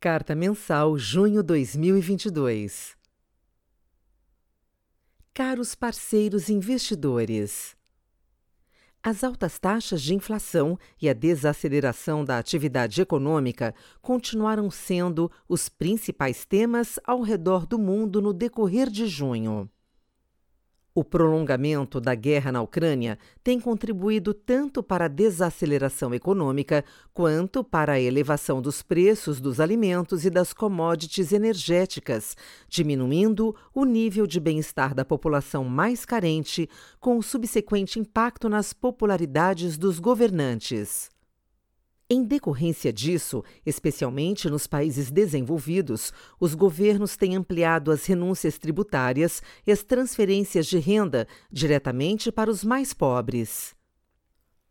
Carta Mensal, junho 2022. Caros parceiros investidores, as altas taxas de inflação e a desaceleração da atividade econômica continuaram sendo os principais temas ao redor do mundo no decorrer de junho. O prolongamento da guerra na Ucrânia tem contribuído tanto para a desaceleração econômica quanto para a elevação dos preços dos alimentos e das commodities energéticas, diminuindo o nível de bem-estar da população mais carente, com o subsequente impacto nas popularidades dos governantes. Em decorrência disso, especialmente nos países desenvolvidos, os governos têm ampliado as renúncias tributárias e as transferências de renda diretamente para os mais pobres.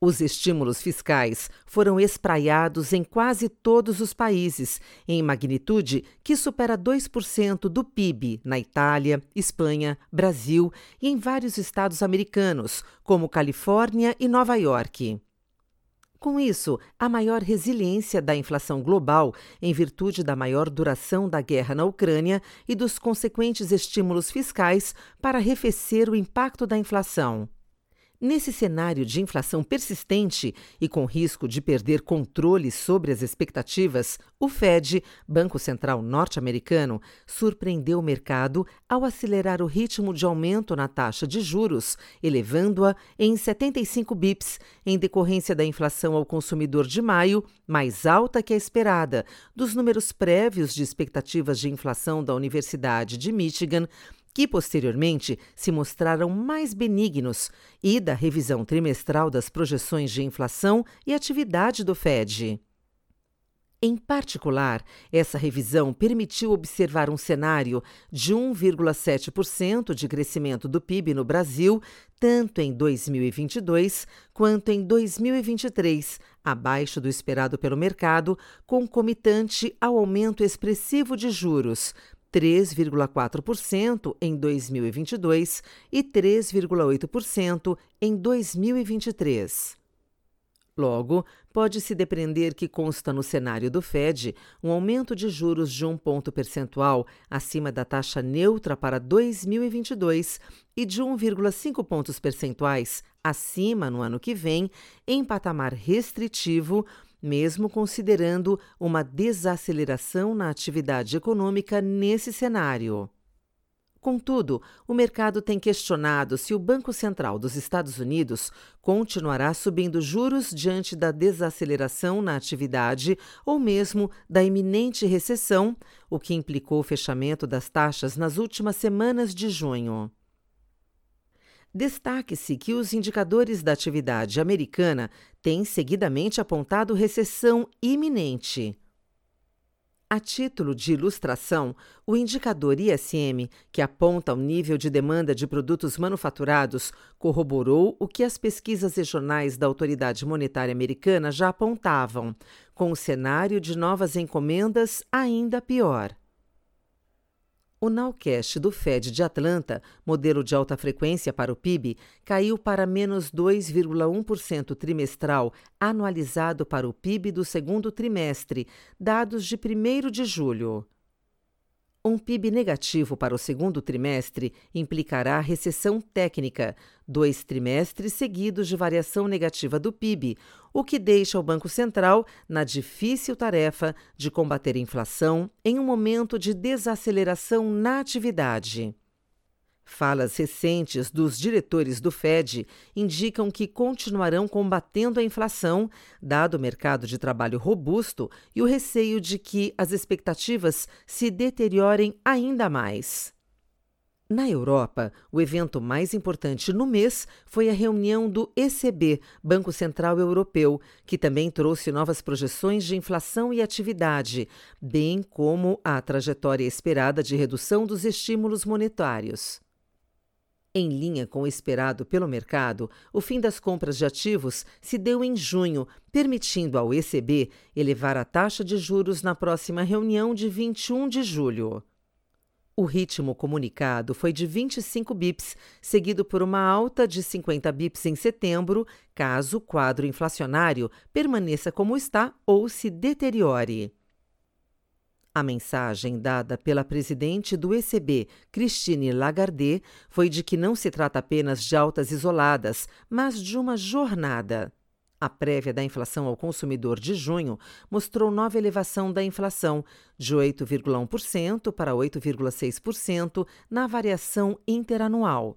Os estímulos fiscais foram espraiados em quase todos os países, em magnitude que supera 2% do PIB na Itália, Espanha, Brasil e em vários estados americanos, como Califórnia e Nova York. Com isso, a maior resiliência da inflação global, em virtude da maior duração da guerra na Ucrânia e dos consequentes estímulos fiscais para arrefecer o impacto da inflação. Nesse cenário de inflação persistente e com risco de perder controle sobre as expectativas, o Fed, Banco Central norte-americano, surpreendeu o mercado ao acelerar o ritmo de aumento na taxa de juros, elevando-a em 75 bips, em decorrência da inflação ao consumidor de maio, mais alta que a esperada, dos números prévios de expectativas de inflação da Universidade de Michigan, que posteriormente se mostraram mais benignos, e da revisão trimestral das projeções de inflação e atividade do Fed. Em particular, essa revisão permitiu observar um cenário de 1,7% de crescimento do PIB no Brasil, tanto em 2022 quanto em 2023, abaixo do esperado pelo mercado, concomitante ao aumento expressivo de juros, 3,4% em 2022 e 3,8% em 2023. Logo, pode-se depreender que consta no cenário do Fed um aumento de juros de um ponto percentual acima da taxa neutra para 2022 e de 1,5 pontos percentuais acima no ano que vem, em patamar restritivo mesmo considerando uma desaceleração na atividade econômica nesse cenário. Contudo, o mercado tem questionado se o Banco Central dos Estados Unidos continuará subindo juros diante da desaceleração na atividade ou mesmo da iminente recessão, o que implicou o fechamento das taxas nas últimas semanas de junho. Destaque-se que os indicadores da atividade americana têm seguidamente apontado recessão iminente. A título de ilustração, o indicador ISM, que aponta o nível de demanda de produtos manufaturados, corroborou o que as pesquisas regionais da Autoridade Monetária Americana já apontavam, com o cenário de novas encomendas ainda pior. O Nowcast do Fed de Atlanta, modelo de alta frequência para o PIB, caiu para menos 2,1% trimestral, anualizado para o PIB do segundo trimestre, dados de 1 de julho. Um PIB negativo para o segundo trimestre implicará recessão técnica, dois trimestres seguidos de variação negativa do PIB, o que deixa o Banco Central na difícil tarefa de combater a inflação em um momento de desaceleração na atividade. Falas recentes dos diretores do Fed indicam que continuarão combatendo a inflação, dado o mercado de trabalho robusto e o receio de que as expectativas se deteriorem ainda mais. Na Europa, o evento mais importante no mês foi a reunião do ECB, Banco Central Europeu, que também trouxe novas projeções de inflação e atividade, bem como a trajetória esperada de redução dos estímulos monetários. Em linha com o esperado pelo mercado, o fim das compras de ativos se deu em junho, permitindo ao ECB elevar a taxa de juros na próxima reunião de 21 de julho. O ritmo comunicado foi de 25 bips, seguido por uma alta de 50 bips em setembro, caso o quadro inflacionário permaneça como está ou se deteriore. A mensagem dada pela presidente do ECB, Christine Lagarde, foi de que não se trata apenas de altas isoladas, mas de uma jornada. A prévia da inflação ao consumidor de junho mostrou nova elevação da inflação, de 8,1% para 8,6% na variação interanual.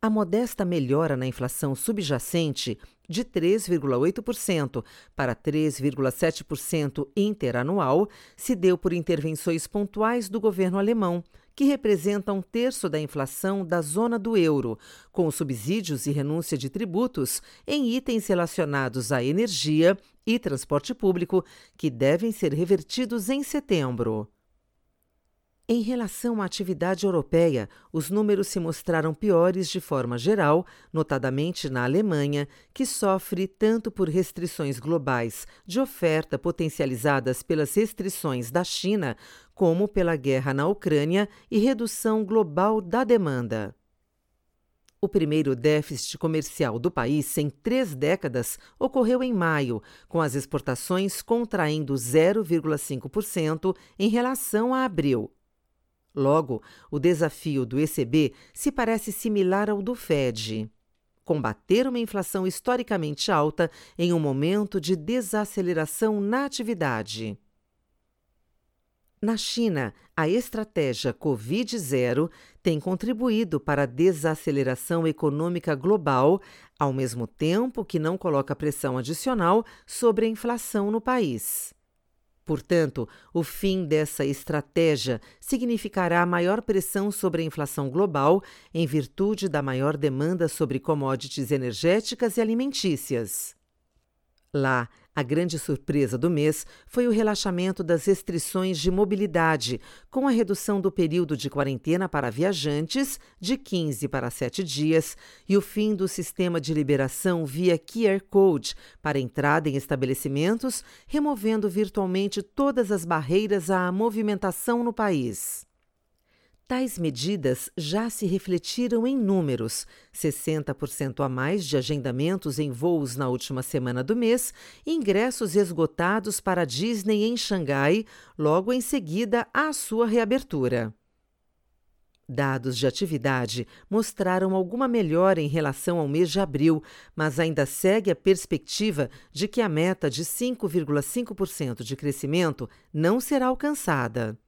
A modesta melhora na inflação subjacente, de 3,8% para 3,7% interanual, se deu por intervenções pontuais do governo alemão, que representam um terço da inflação da zona do euro, com subsídios e renúncia de tributos em itens relacionados à energia e transporte público, que devem ser revertidos em setembro. Em relação à atividade europeia, os números se mostraram piores de forma geral, notadamente na Alemanha, que sofre tanto por restrições globais de oferta potencializadas pelas restrições da China, como pela guerra na Ucrânia e redução global da demanda. O primeiro déficit comercial do país em três décadas ocorreu em maio, com as exportações contraindo 0,5% em relação a abril. Logo, o desafio do ECB se parece similar ao do Fed. Combater uma inflação historicamente alta em um momento de desaceleração na atividade. Na China, a estratégia Covid-0 tem contribuído para a desaceleração econômica global, ao mesmo tempo que não coloca pressão adicional sobre a inflação no país. Portanto, o fim dessa estratégia significará maior pressão sobre a inflação global em virtude da maior demanda sobre commodities energéticas e alimentícias. Lá, a grande surpresa do mês foi o relaxamento das restrições de mobilidade, com a redução do período de quarentena para viajantes de 15 para 7 dias e o fim do sistema de liberação via QR Code para entrada em estabelecimentos, removendo virtualmente todas as barreiras à movimentação no país. Tais medidas já se refletiram em números: 60% a mais de agendamentos em voos na última semana do mês, ingressos esgotados para a Disney em Xangai, logo em seguida à sua reabertura. Dados de atividade mostraram alguma melhora em relação ao mês de abril, mas ainda segue a perspectiva de que a meta de 5,5% de crescimento não será alcançada.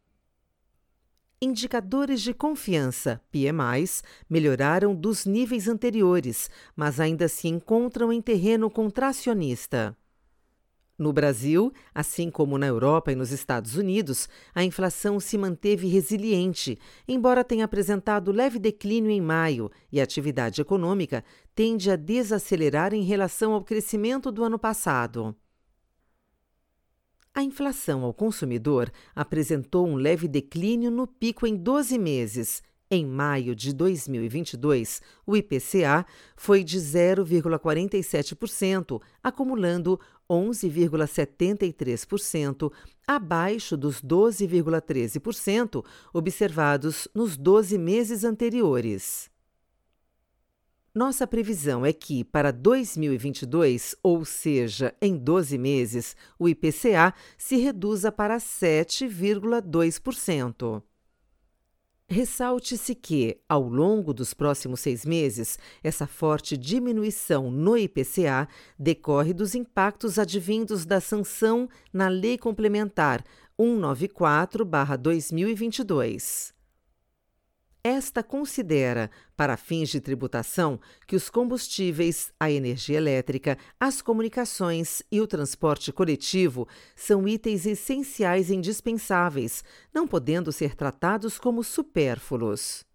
Indicadores de confiança, PMIs, melhoraram dos níveis anteriores, mas ainda se encontram em terreno contracionista. No Brasil, assim como na Europa e nos Estados Unidos, a inflação se manteve resiliente, embora tenha apresentado leve declínio em maio e a atividade econômica tende a desacelerar em relação ao crescimento do ano passado. A inflação ao consumidor apresentou um leve declínio no pico em 12 meses. Em maio de 2022, o IPCA foi de 0,47%, acumulando 11,73%, abaixo dos 12,13% observados nos 12 meses anteriores. Nossa previsão é que, para 2022, ou seja, em 12 meses, o IPCA se reduza para 7,2%. Ressalte-se que, ao longo dos próximos seis meses, essa forte diminuição no IPCA decorre dos impactos advindos da sanção na Lei Complementar 194-2022. Esta considera, para fins de tributação, que os combustíveis, a energia elétrica, as comunicações e o transporte coletivo são itens essenciais e indispensáveis, não podendo ser tratados como supérfluos.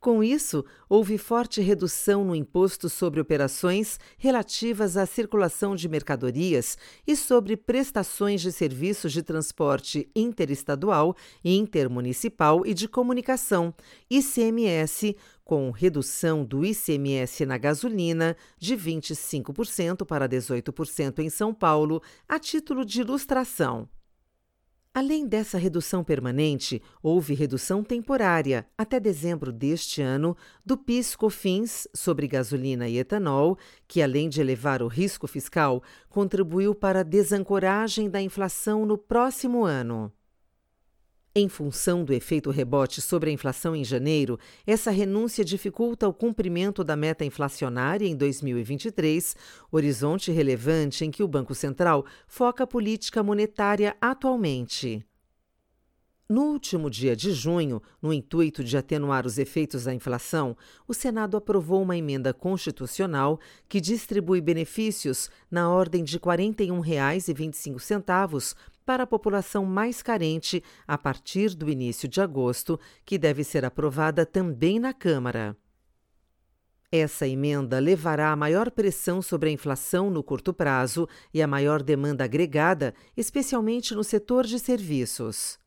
Com isso, houve forte redução no imposto sobre operações relativas à circulação de mercadorias e sobre prestações de serviços de transporte interestadual, intermunicipal e de comunicação, ICMS, com redução do ICMS na gasolina de 25% para 18% em São Paulo, a título de ilustração. Além dessa redução permanente, houve redução temporária, até dezembro deste ano, do PIS/COFINS sobre gasolina e etanol, que, além de elevar o risco fiscal, contribuiu para a desancoragem da inflação no próximo ano. Em função do efeito rebote sobre a inflação em janeiro, essa renúncia dificulta o cumprimento da meta inflacionária em 2023, horizonte relevante em que o Banco Central foca a política monetária atualmente. No último dia de junho, no intuito de atenuar os efeitos da inflação, o Senado aprovou uma emenda constitucional que distribui benefícios na ordem de R$ 41,25 para a população mais carente a partir do início de agosto, que deve ser aprovada também na Câmara. Essa emenda levará a maior pressão sobre a inflação no curto prazo e a maior demanda agregada, especialmente no setor de serviços.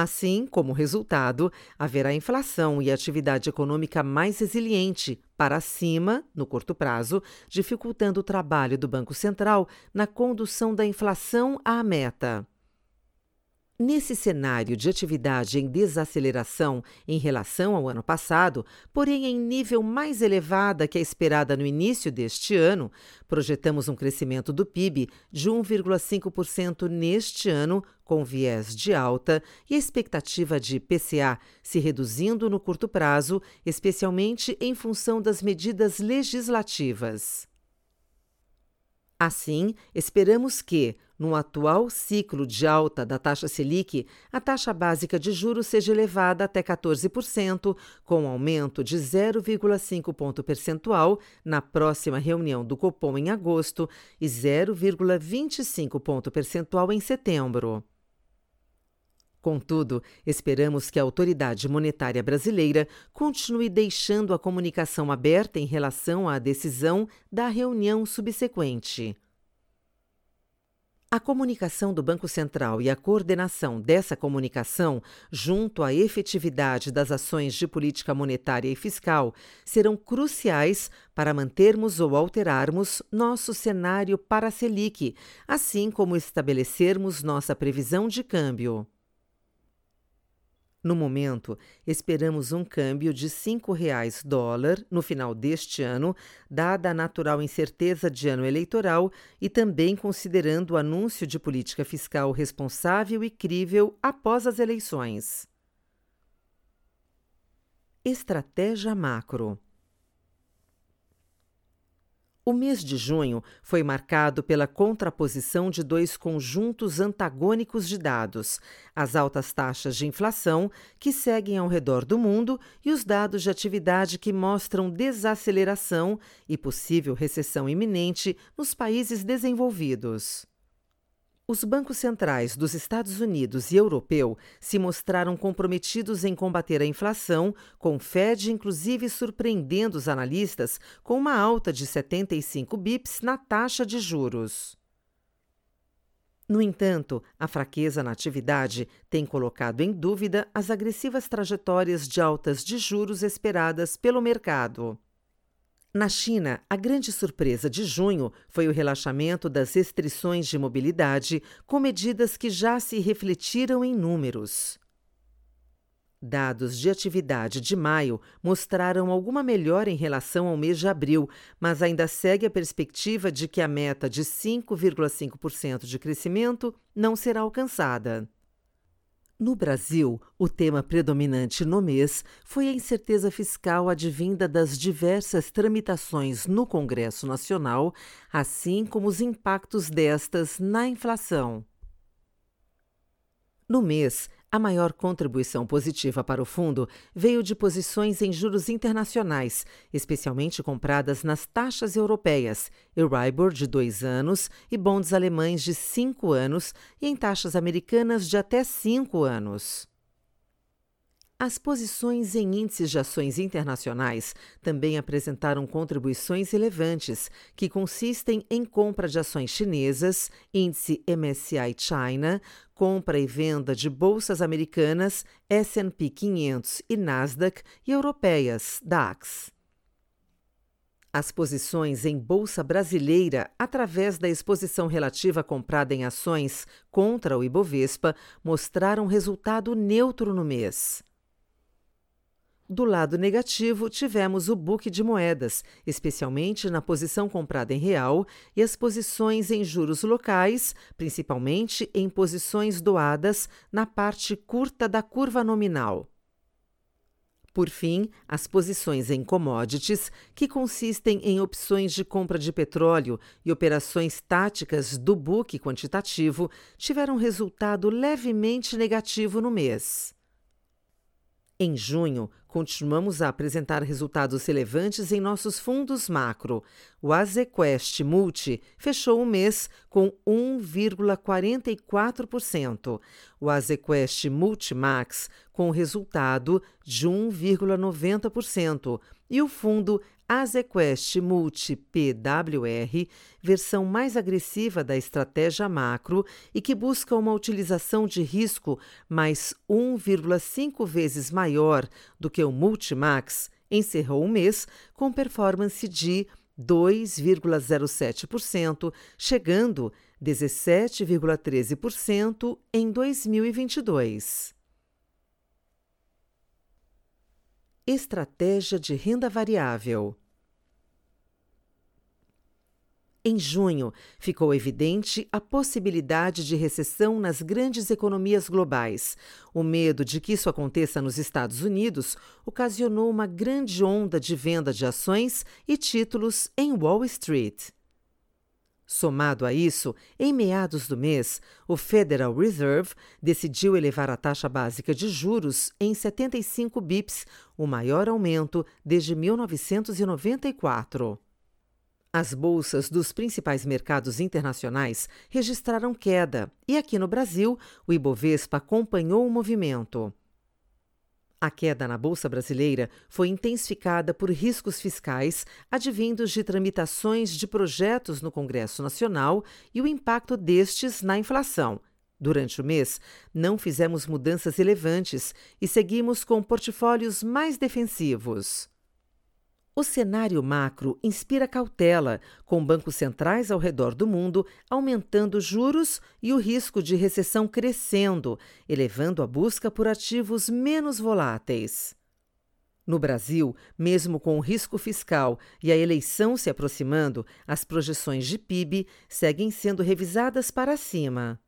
Assim, como resultado, haverá inflação e atividade econômica mais resiliente para cima, no curto prazo, dificultando o trabalho do Banco Central na condução da inflação à meta. Nesse cenário de atividade em desaceleração em relação ao ano passado, porém em nível mais elevada que a esperada no início deste ano, projetamos um crescimento do PIB de 1,5% neste ano, com viés de alta, e a expectativa de PCA se reduzindo no curto prazo, especialmente em função das medidas legislativas. Assim, esperamos que, no atual ciclo de alta da taxa Selic, a taxa básica de juros seja elevada até 14%, com aumento de 0,5 ponto percentual na próxima reunião do Copom em agosto e 0,25 ponto percentual em setembro. Contudo, esperamos que a autoridade monetária brasileira continue deixando a comunicação aberta em relação à decisão da reunião subsequente. A comunicação do Banco Central e a coordenação dessa comunicação, junto à efetividade das ações de política monetária e fiscal, serão cruciais para mantermos ou alterarmos nosso cenário para a Selic, assim como estabelecermos nossa previsão de câmbio. No momento, esperamos um câmbio de R$ 5,00 dólar no final deste ano, dada a natural incerteza de ano eleitoral e também considerando o anúncio de política fiscal responsável e crível após as eleições. Estratégia macro o mês de junho foi marcado pela contraposição de dois conjuntos antagônicos de dados: as altas taxas de inflação, que seguem ao redor do mundo, e os dados de atividade que mostram desaceleração e possível recessão iminente nos países desenvolvidos. Os bancos centrais dos Estados Unidos e europeu se mostraram comprometidos em combater a inflação, com o Fed inclusive surpreendendo os analistas com uma alta de 75 bips na taxa de juros. No entanto, a fraqueza na atividade tem colocado em dúvida as agressivas trajetórias de altas de juros esperadas pelo mercado. Na China, a grande surpresa de junho foi o relaxamento das restrições de mobilidade, com medidas que já se refletiram em números. Dados de atividade de maio mostraram alguma melhora em relação ao mês de abril, mas ainda segue a perspectiva de que a meta de 5,5% de crescimento não será alcançada. No Brasil, o tema predominante no mês foi a incerteza fiscal advinda das diversas tramitações no Congresso Nacional, assim como os impactos destas na inflação. No mês, a maior contribuição positiva para o fundo veio de posições em juros internacionais, especialmente compradas nas taxas europeias, Euribor de dois anos e bonds alemães de cinco anos, e em taxas americanas de até cinco anos. As posições em índices de ações internacionais também apresentaram contribuições relevantes, que consistem em compra de ações chinesas, índice MSCI China, compra e venda de bolsas americanas, S&P 500 e Nasdaq e europeias, DAX. As posições em bolsa brasileira, através da exposição relativa comprada em ações contra o Ibovespa, mostraram resultado neutro no mês. Do lado negativo, tivemos o book de moedas, especialmente na posição comprada em real, e as posições em juros locais, principalmente em posições doadas na parte curta da curva nominal. Por fim, as posições em commodities, que consistem em opções de compra de petróleo e operações táticas do book quantitativo, tiveram resultado levemente negativo no mês. Em junho, continuamos a apresentar resultados relevantes em nossos fundos macro. O Azequest Multi fechou o mês com 1,44%. O Azequest Multimax com resultado de 1,90%. E o fundo Azequest Multi PWR, versão mais agressiva da estratégia macro e que busca uma utilização de risco mais 1,5 vezes maior do que o Multimax, encerrou o mês com performance de 2,07%, chegando 17,13% em 2022. Estratégia de renda variável. Em junho, ficou evidente a possibilidade de recessão nas grandes economias globais. O medo de que isso aconteça nos Estados Unidos ocasionou uma grande onda de venda de ações e títulos em Wall Street. Somado a isso, em meados do mês, o Federal Reserve decidiu elevar a taxa básica de juros em 75 bips, o maior aumento desde 1994. As bolsas dos principais mercados internacionais registraram queda e aqui no Brasil, o Ibovespa acompanhou o movimento. A queda na Bolsa Brasileira foi intensificada por riscos fiscais advindos de tramitações de projetos no Congresso Nacional e o impacto destes na inflação. Durante o mês, não fizemos mudanças relevantes e seguimos com portfólios mais defensivos. O cenário macro inspira cautela, com bancos centrais ao redor do mundo aumentando juros e o risco de recessão crescendo, elevando a busca por ativos menos voláteis. No Brasil, mesmo com o risco fiscal e a eleição se aproximando, as projeções de PIB seguem sendo revisadas para cima.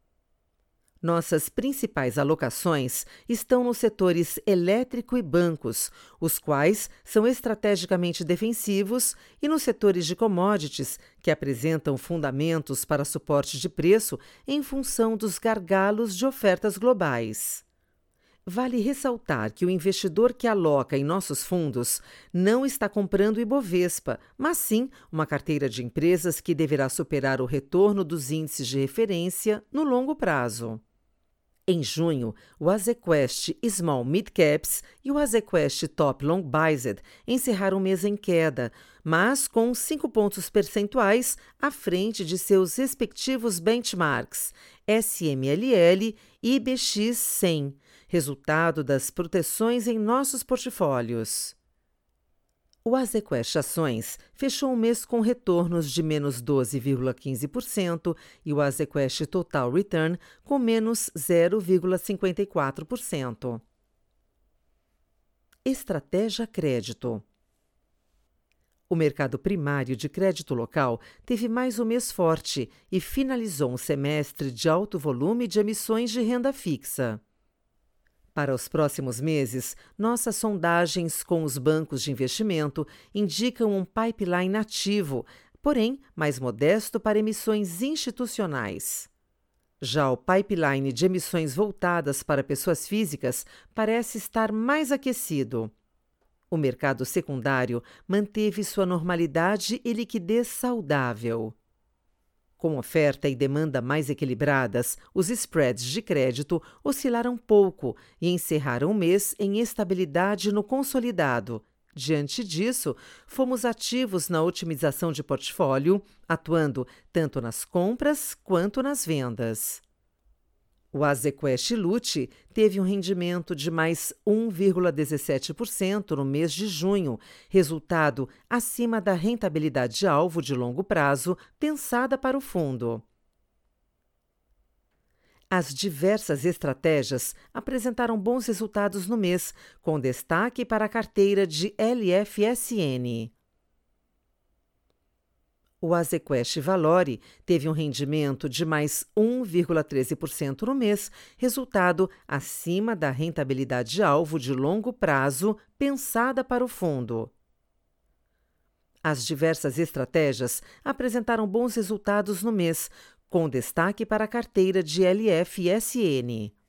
Nossas principais alocações estão nos setores elétrico e bancos, os quais são estrategicamente defensivos, e nos setores de commodities, que apresentam fundamentos para suporte de preço em função dos gargalos de ofertas globais. Vale ressaltar que o investidor que aloca em nossos fundos não está comprando Ibovespa, mas sim uma carteira de empresas que deverá superar o retorno dos índices de referência no longo prazo. Em junho, o Azequest Small Mid Caps e o Azequest Top Long Biased encerraram o mês em queda, mas com 5 pontos percentuais à frente de seus respectivos benchmarks SMLL e IBX 100, resultado das proteções em nossos portfólios. O Azequest Ações fechou o mês com retornos de menos 12,15% e o Azequest Total Return com menos 0,54%. Estratégia Crédito o mercado primário de crédito local teve mais um mês forte e finalizou um semestre de alto volume de emissões de renda fixa. Para os próximos meses, nossas sondagens com os bancos de investimento indicam um pipeline ativo, porém mais modesto para emissões institucionais. Já o pipeline de emissões voltadas para pessoas físicas parece estar mais aquecido. O mercado secundário manteve sua normalidade e liquidez saudável. Com oferta e demanda mais equilibradas, os spreads de crédito oscilaram pouco e encerraram o mês em estabilidade no consolidado. Diante disso, fomos ativos na otimização de portfólio, atuando tanto nas compras quanto nas vendas. O Azequest Lute teve um rendimento de mais 1,17% no mês de junho, resultado acima da rentabilidade alvo de longo prazo pensada para o fundo. As diversas estratégias apresentaram bons resultados no mês, com destaque para a carteira de LFSN. O Azequest Valore teve um rendimento de mais 1,13% no mês, resultado acima da rentabilidade alvo de longo prazo pensada para o fundo. As diversas estratégias apresentaram bons resultados no mês, com destaque para a carteira de LFSN.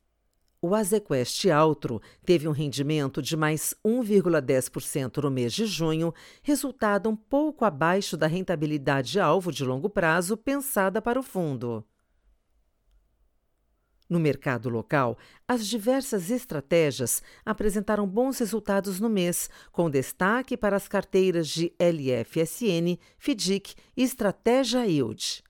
O Azequest Altro teve um rendimento de mais 1,10% no mês de junho, resultado um pouco abaixo da rentabilidade alvo de longo prazo pensada para o fundo. No mercado local, as diversas estratégias apresentaram bons resultados no mês, com destaque para as carteiras de LFSN, FDIC e Estratégia Yield.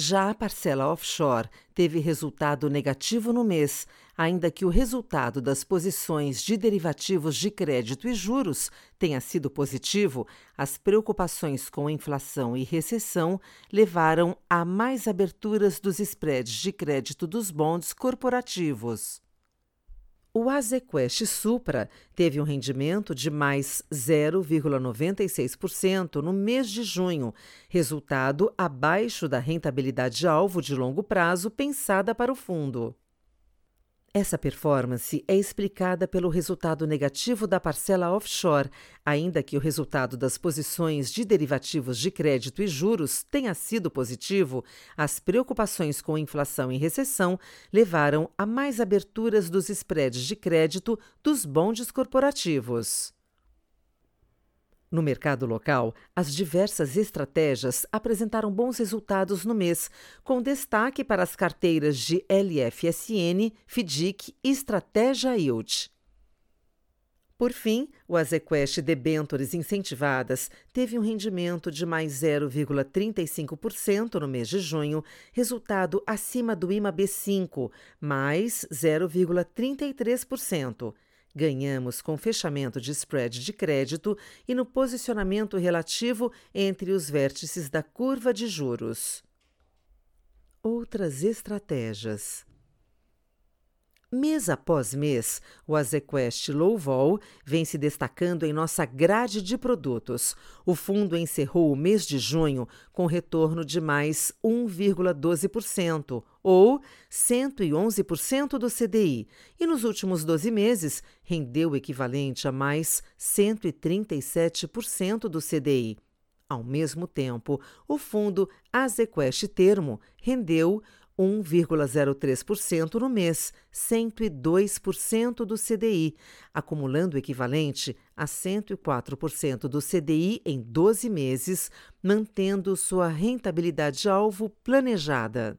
Já a parcela offshore teve resultado negativo no mês, ainda que o resultado das posições de derivativos de crédito e juros tenha sido positivo, as preocupações com inflação e recessão levaram a mais aberturas dos spreads de crédito dos bonds corporativos. O Azequest Supra teve um rendimento de mais 0,96% no mês de junho, resultado abaixo da rentabilidade alvo de longo prazo pensada para o fundo. Essa performance é explicada pelo resultado negativo da parcela offshore, ainda que o resultado das posições de derivativos de crédito e juros tenha sido positivo, as preocupações com inflação e recessão levaram a mais aberturas dos spreads de crédito dos bondes corporativos. No mercado local, as diversas estratégias apresentaram bons resultados no mês, com destaque para as carteiras de LFSN, FDIC e Estratégia Yield. Por fim, o Azequest Debentures Incentivadas teve um rendimento de mais 0,35% no mês de junho, resultado acima do IMAB5, mais 0,33%. Ganhamos com fechamento de spread de crédito e no posicionamento relativo entre os vértices da curva de juros. Outras estratégias. Mês após mês, o Azequest Low Vol vem se destacando em nossa grade de produtos. O fundo encerrou o mês de junho com retorno de mais 1,12%, ou 111% do CDI, e nos últimos 12 meses rendeu o equivalente a mais 137% do CDI. Ao mesmo tempo, o fundo Azequest Termo rendeu 1,03% no mês, 102% do CDI, acumulando o equivalente a 104% do CDI em 12 meses, mantendo sua rentabilidade alvo planejada.